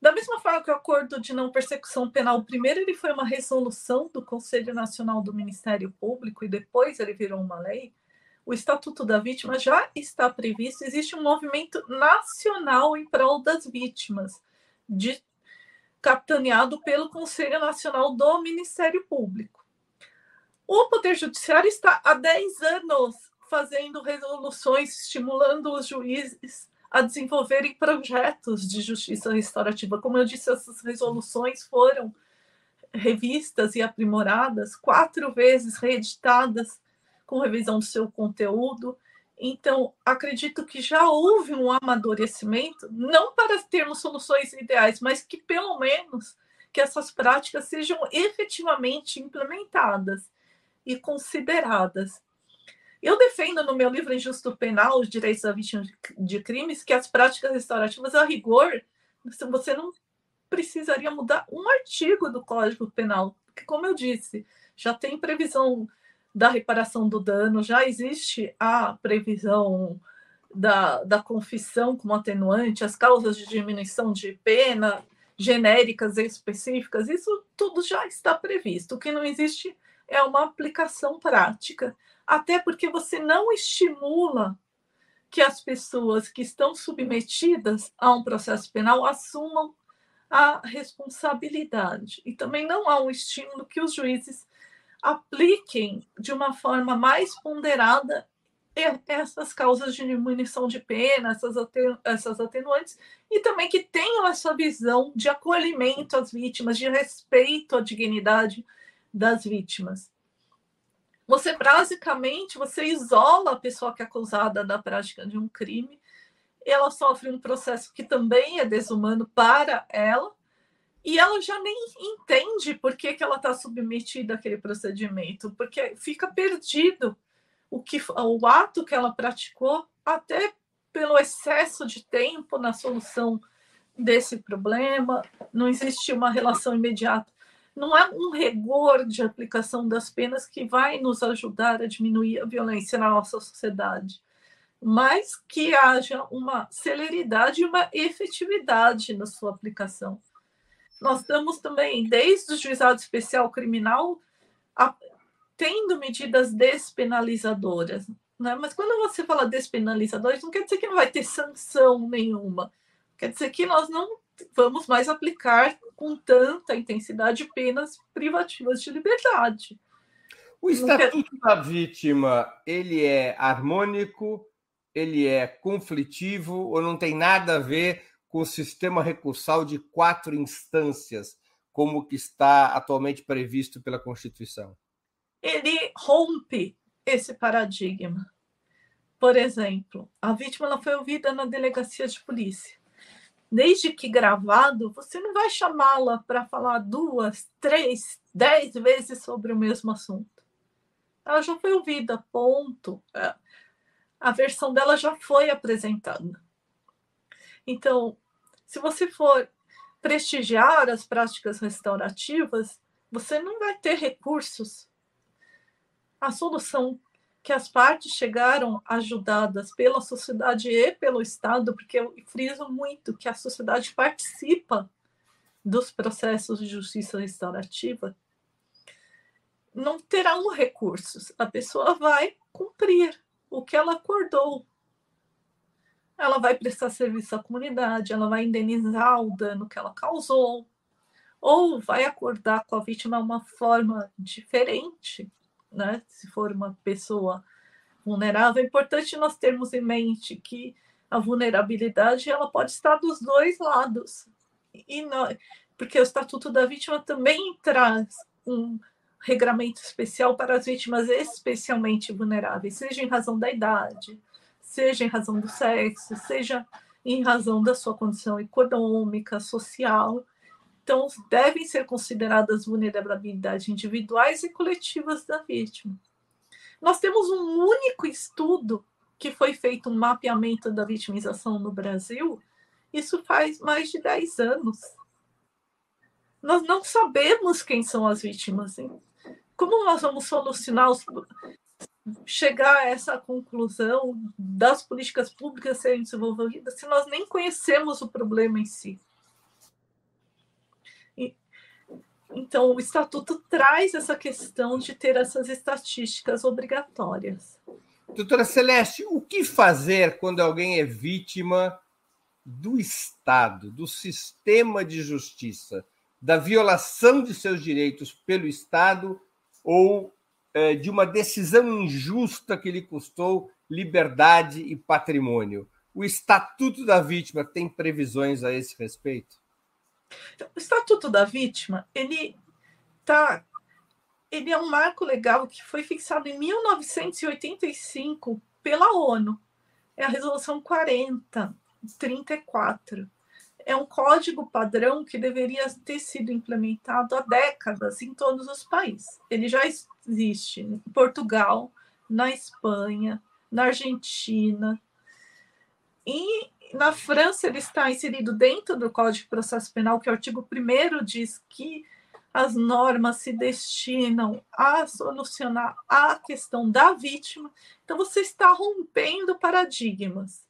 Da mesma forma que o Acordo de Não Persecução Penal, primeiro ele foi uma resolução do Conselho Nacional do Ministério Público e depois ele virou uma lei, o Estatuto da Vítima já está previsto, existe um movimento nacional em prol das vítimas, de, capitaneado pelo Conselho Nacional do Ministério Público. O Poder Judiciário está há 10 anos fazendo resoluções, estimulando os juízes a desenvolverem projetos de justiça restaurativa. Como eu disse, essas resoluções foram revistas e aprimoradas, quatro vezes reeditadas com revisão do seu conteúdo. Então, acredito que já houve um amadurecimento, não para termos soluções ideais, mas que pelo menos que essas práticas sejam efetivamente implementadas e consideradas. Eu defendo no meu livro Injusto Penal, os direitos da vítima de crimes, que as práticas restaurativas, a rigor, você não precisaria mudar um artigo do Código Penal, porque, como eu disse, já tem previsão da reparação do dano, já existe a previsão da, da confissão como atenuante, as causas de diminuição de pena genéricas e específicas, isso tudo já está previsto. O que não existe é uma aplicação prática, até porque você não estimula que as pessoas que estão submetidas a um processo penal assumam a responsabilidade. E também não há um estímulo que os juízes apliquem de uma forma mais ponderada essas causas de diminuição de pena, essas, essas atenuantes, e também que tenham essa visão de acolhimento às vítimas, de respeito à dignidade das vítimas. Você basicamente você isola a pessoa que é acusada da prática de um crime, ela sofre um processo que também é desumano para ela, e ela já nem entende por que, que ela está submetida àquele procedimento, porque fica perdido o, que, o ato que ela praticou, até pelo excesso de tempo na solução desse problema, não existe uma relação imediata. Não é um rigor de aplicação das penas que vai nos ajudar a diminuir a violência na nossa sociedade, mas que haja uma celeridade e uma efetividade na sua aplicação. Nós estamos também, desde o juizado especial criminal, a, tendo medidas despenalizadoras. Né? Mas quando você fala despenalizadoras, não quer dizer que não vai ter sanção nenhuma. Quer dizer que nós não vamos mais aplicar com tanta intensidade penas privativas de liberdade. O estatuto da vítima, ele é harmônico, ele é conflitivo ou não tem nada a ver com o sistema recursal de quatro instâncias, como que está atualmente previsto pela Constituição? ele rompe esse paradigma. Por exemplo, a vítima ela foi ouvida na delegacia de polícia. Desde que gravado, você não vai chamá-la para falar duas, três, dez vezes sobre o mesmo assunto. Ela já foi ouvida, ponto. É, a versão dela já foi apresentada. Então, se você for prestigiar as práticas restaurativas, você não vai ter recursos a solução que as partes chegaram ajudadas pela sociedade e pelo Estado, porque eu friso muito que a sociedade participa dos processos de justiça restaurativa, não terão recursos. A pessoa vai cumprir o que ela acordou. Ela vai prestar serviço à comunidade, ela vai indenizar o dano que ela causou, ou vai acordar com a vítima uma forma diferente né? Se for uma pessoa vulnerável, é importante nós termos em mente que a vulnerabilidade ela pode estar dos dois lados. E não, porque o Estatuto da Vítima também traz um regramento especial para as vítimas especialmente vulneráveis, seja em razão da idade, seja em razão do sexo, seja em razão da sua condição econômica, social. Então, devem ser consideradas vulnerabilidades individuais e coletivas da vítima. Nós temos um único estudo que foi feito um mapeamento da vitimização no Brasil, isso faz mais de 10 anos. Nós não sabemos quem são as vítimas. Hein? Como nós vamos solucionar, os, chegar a essa conclusão das políticas públicas serem desenvolvidas se nós nem conhecemos o problema em si? Então, o estatuto traz essa questão de ter essas estatísticas obrigatórias. Doutora Celeste, o que fazer quando alguém é vítima do Estado, do sistema de justiça, da violação de seus direitos pelo Estado ou é, de uma decisão injusta que lhe custou liberdade e patrimônio? O Estatuto da Vítima tem previsões a esse respeito? O Estatuto da Vítima, ele tá ele é um marco legal que foi fixado em 1985 pela ONU. É a resolução 4034. É um código padrão que deveria ter sido implementado há décadas em todos os países. Ele já existe em Portugal, na Espanha, na Argentina, e na França, ele está inserido dentro do Código de Processo Penal, que o artigo 1 diz que as normas se destinam a solucionar a questão da vítima. Então, você está rompendo paradigmas.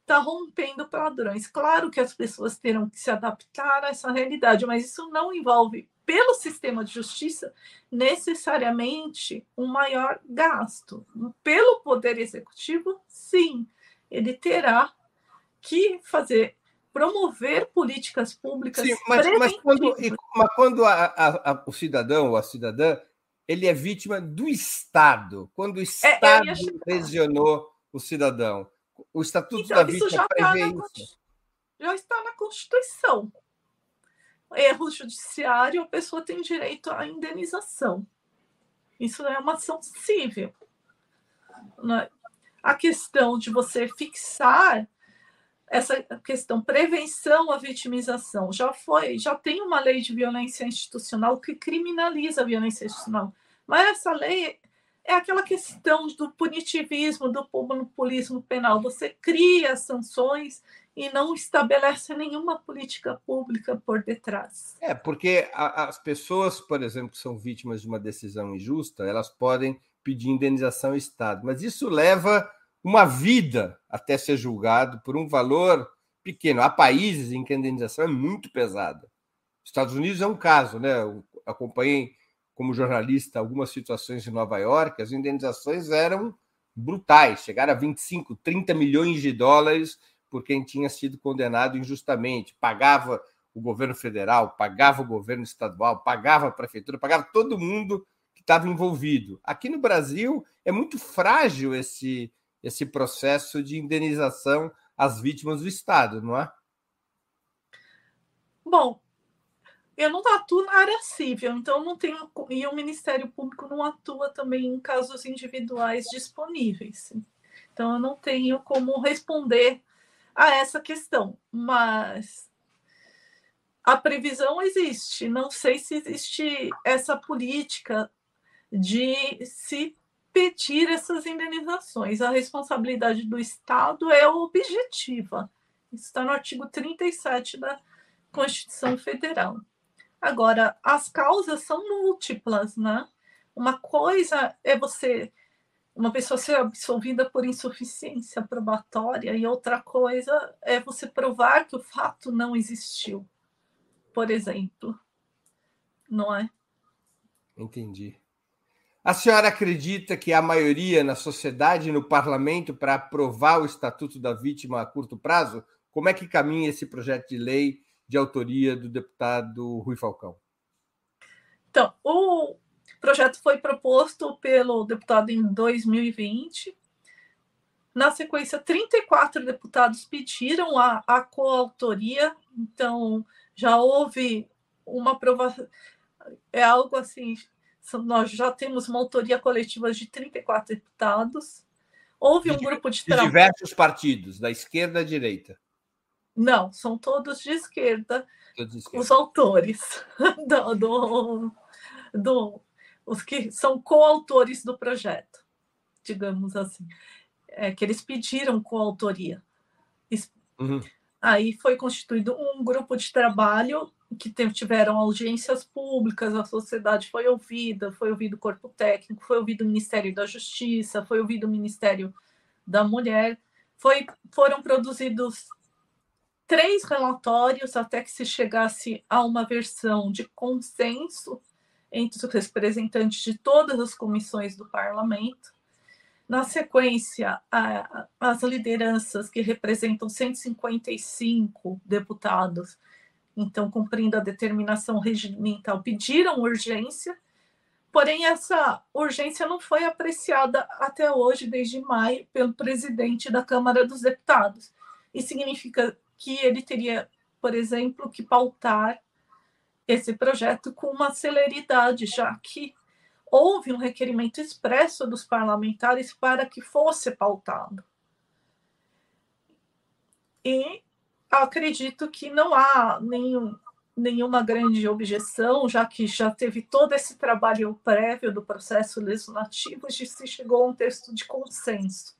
está rompendo padrões. Claro que as pessoas terão que se adaptar a essa realidade, mas isso não envolve, pelo sistema de justiça, necessariamente um maior gasto. Pelo Poder Executivo, sim, ele terá que fazer promover políticas públicas. Sim, mas, mas quando, mas quando a, a, a, o cidadão ou a cidadã ele é vítima do Estado, quando o é, Estado é, lesionou o cidadão. O Estatuto então, da Vítima já prevê tá isso. Já está na Constituição. Erro judiciário, a pessoa tem direito à indenização. Isso é uma ação civil. Né? A questão de você fixar essa questão prevenção à vitimização já foi, já tem uma lei de violência institucional que criminaliza a violência institucional, mas essa lei é aquela questão do punitivismo, do populismo penal. Você cria sanções e não estabelece nenhuma política pública por detrás. É, porque as pessoas, por exemplo, que são vítimas de uma decisão injusta, elas podem pedir indenização ao Estado, mas isso leva uma vida até ser julgado por um valor pequeno. Há países em que a indenização é muito pesada. Estados Unidos é um caso, né? Eu acompanhei como jornalista algumas situações em Nova York, as indenizações eram brutais, chegaram a 25, 30 milhões de dólares por quem tinha sido condenado injustamente. Pagava o governo federal, pagava o governo estadual, pagava a prefeitura, pagava todo mundo que estava envolvido. Aqui no Brasil é muito frágil esse, esse processo de indenização às vítimas do Estado, não é? Bom, eu não atuo na área civil, então não tenho. E o Ministério Público não atua também em casos individuais disponíveis. Então eu não tenho como responder a essa questão, mas a previsão existe. Não sei se existe essa política de se pedir essas indenizações. A responsabilidade do Estado é objetiva. Isso está no artigo 37 da Constituição Federal. Agora, as causas são múltiplas, né? Uma coisa é você, uma pessoa ser absolvida por insuficiência probatória, e outra coisa é você provar que o fato não existiu, por exemplo. Não é? Entendi. A senhora acredita que a maioria na sociedade e no parlamento para aprovar o Estatuto da Vítima a curto prazo? Como é que caminha esse projeto de lei de autoria do deputado Rui Falcão? Então, o projeto foi proposto pelo deputado em 2020. Na sequência, 34 deputados pediram a, a coautoria, então já houve uma aprovação. É algo assim, nós já temos uma autoria coletiva de 34 deputados. Houve um grupo de, de diversos partidos, da esquerda à direita. Não, são todos de esquerda, todos de esquerda. os autores do, do, do, os que são coautores do projeto, digamos assim, é, que eles pediram coautoria. Uhum. Aí foi constituído um grupo de trabalho que tiveram audiências públicas, a sociedade foi ouvida, foi ouvido o corpo técnico, foi ouvido o Ministério da Justiça, foi ouvido o Ministério da Mulher, foi, foram produzidos três relatórios até que se chegasse a uma versão de consenso entre os representantes de todas as comissões do parlamento. Na sequência, a, as lideranças que representam 155 deputados, então cumprindo a determinação regimental, pediram urgência, porém essa urgência não foi apreciada até hoje, desde maio, pelo presidente da Câmara dos Deputados. Isso significa que ele teria, por exemplo, que pautar esse projeto com uma celeridade, já que houve um requerimento expresso dos parlamentares para que fosse pautado. E acredito que não há nenhum, nenhuma grande objeção, já que já teve todo esse trabalho prévio do processo legislativo e se chegou a um texto de consenso,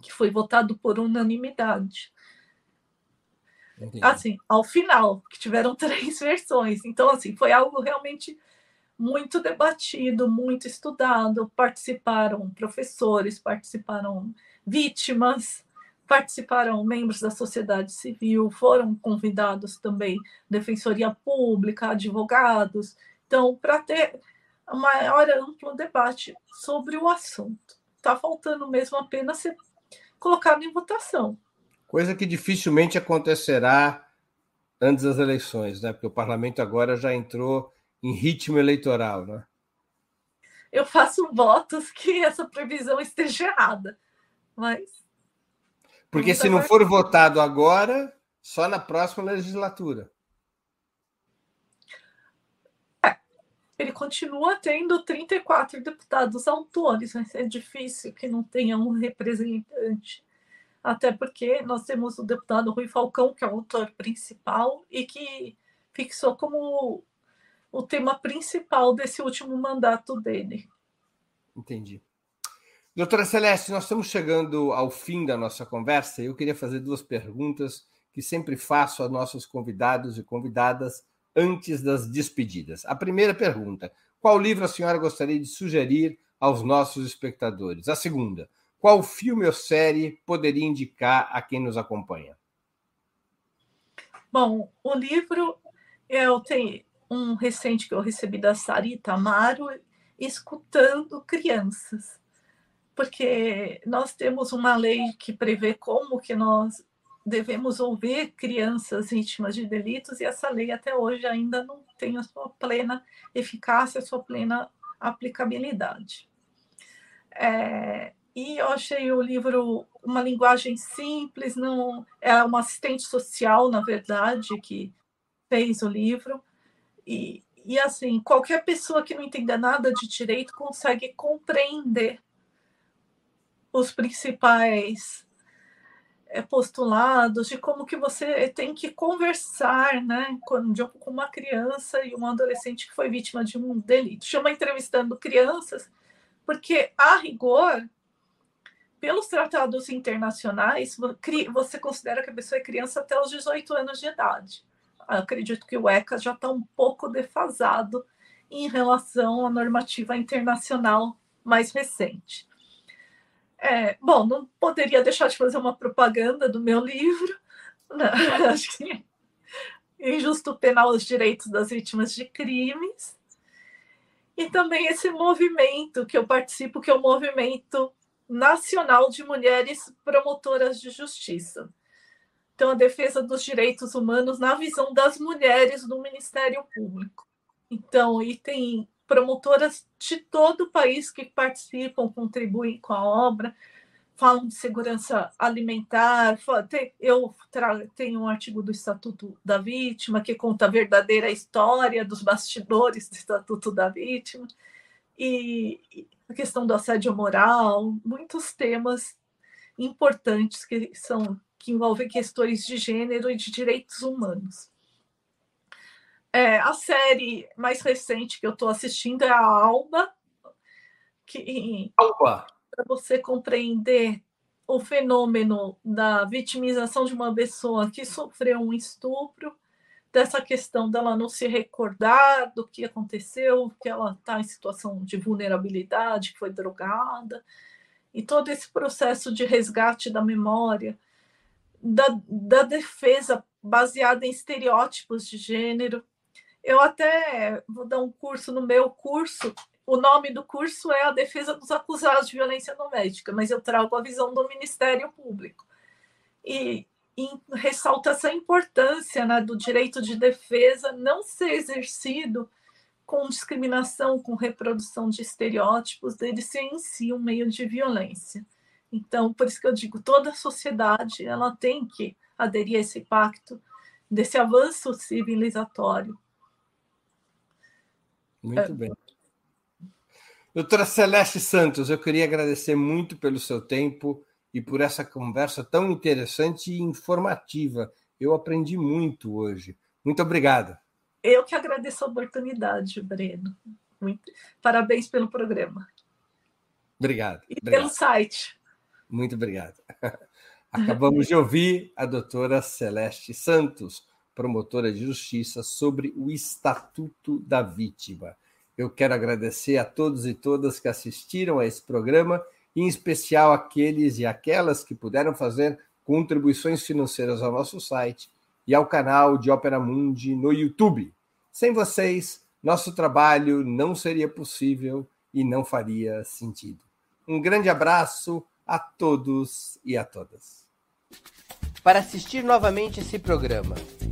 que foi votado por unanimidade. Entendi. Assim, ao final, que tiveram três versões. Então, assim, foi algo realmente muito debatido, muito estudado. Participaram professores, participaram vítimas, participaram membros da sociedade civil, foram convidados também defensoria pública, advogados. Então, para ter um maior amplo debate sobre o assunto. Está faltando mesmo apenas ser colocado em votação. Coisa que dificilmente acontecerá antes das eleições, né? Porque o parlamento agora já entrou em ritmo eleitoral, né? Eu faço votos que essa previsão esteja errada, mas porque se não for votado agora, só na próxima legislatura. É, ele continua tendo 34 deputados autores, mas é difícil que não tenha um representante. Até porque nós temos o deputado Rui Falcão, que é o autor principal, e que fixou como o tema principal desse último mandato dele. Entendi. Doutora Celeste, nós estamos chegando ao fim da nossa conversa e eu queria fazer duas perguntas que sempre faço a nossos convidados e convidadas antes das despedidas. A primeira pergunta: qual livro a senhora gostaria de sugerir aos nossos espectadores? A segunda: qual filme ou série poderia indicar a quem nos acompanha? Bom, o livro eu tenho um recente que eu recebi da Sarita Amaro, Escutando Crianças porque nós temos uma lei que prevê como que nós devemos ouvir crianças vítimas de delitos e essa lei até hoje ainda não tem a sua plena eficácia, a sua plena aplicabilidade. É, e eu achei o livro uma linguagem simples, não é uma assistente social, na verdade, que fez o livro. E, e assim, qualquer pessoa que não entenda nada de direito consegue compreender os principais eh, postulados de como que você tem que conversar né, com, com uma criança e um adolescente que foi vítima de um delito. Chama entrevistando crianças, porque, a rigor, pelos tratados internacionais, você considera que a pessoa é criança até os 18 anos de idade. Eu acredito que o ECA já está um pouco defasado em relação à normativa internacional mais recente. É, bom, não poderia deixar de fazer uma propaganda do meu livro. Né? Acho que injusto penal os direitos das vítimas de crimes. E também esse movimento que eu participo, que é o movimento nacional de mulheres promotoras de justiça. Então, a defesa dos direitos humanos na visão das mulheres do Ministério Público. Então, e tem promotoras de todo o país que participam, contribuem com a obra, falam de segurança alimentar. Eu tenho um artigo do Estatuto da Vítima que conta a verdadeira história dos bastidores do Estatuto da Vítima e a questão do assédio moral, muitos temas importantes que são que envolvem questões de gênero e de direitos humanos. É, a série mais recente que eu estou assistindo é a Alba, que para você compreender o fenômeno da vitimização de uma pessoa que sofreu um estupro, dessa questão dela não se recordar do que aconteceu, que ela está em situação de vulnerabilidade, que foi drogada, e todo esse processo de resgate da memória, da, da defesa baseada em estereótipos de gênero, eu até vou dar um curso no meu curso. O nome do curso é a defesa dos acusados de violência doméstica, mas eu trago a visão do Ministério Público. E, e ressalta essa importância né, do direito de defesa não ser exercido com discriminação, com reprodução de estereótipos, dele ser em si um meio de violência. Então, por isso que eu digo, toda a sociedade ela tem que aderir a esse pacto desse avanço civilizatório muito é. bem. Doutora Celeste Santos, eu queria agradecer muito pelo seu tempo e por essa conversa tão interessante e informativa. Eu aprendi muito hoje. Muito obrigado. Eu que agradeço a oportunidade, Breno. Muito... Parabéns pelo programa. Obrigado. E obrigado. pelo site. Muito obrigado. Acabamos de ouvir a doutora Celeste Santos promotora de justiça, sobre o Estatuto da Vítima. Eu quero agradecer a todos e todas que assistiram a esse programa, em especial aqueles e aquelas que puderam fazer contribuições financeiras ao nosso site e ao canal de Opera Mundi no YouTube. Sem vocês, nosso trabalho não seria possível e não faria sentido. Um grande abraço a todos e a todas. Para assistir novamente esse programa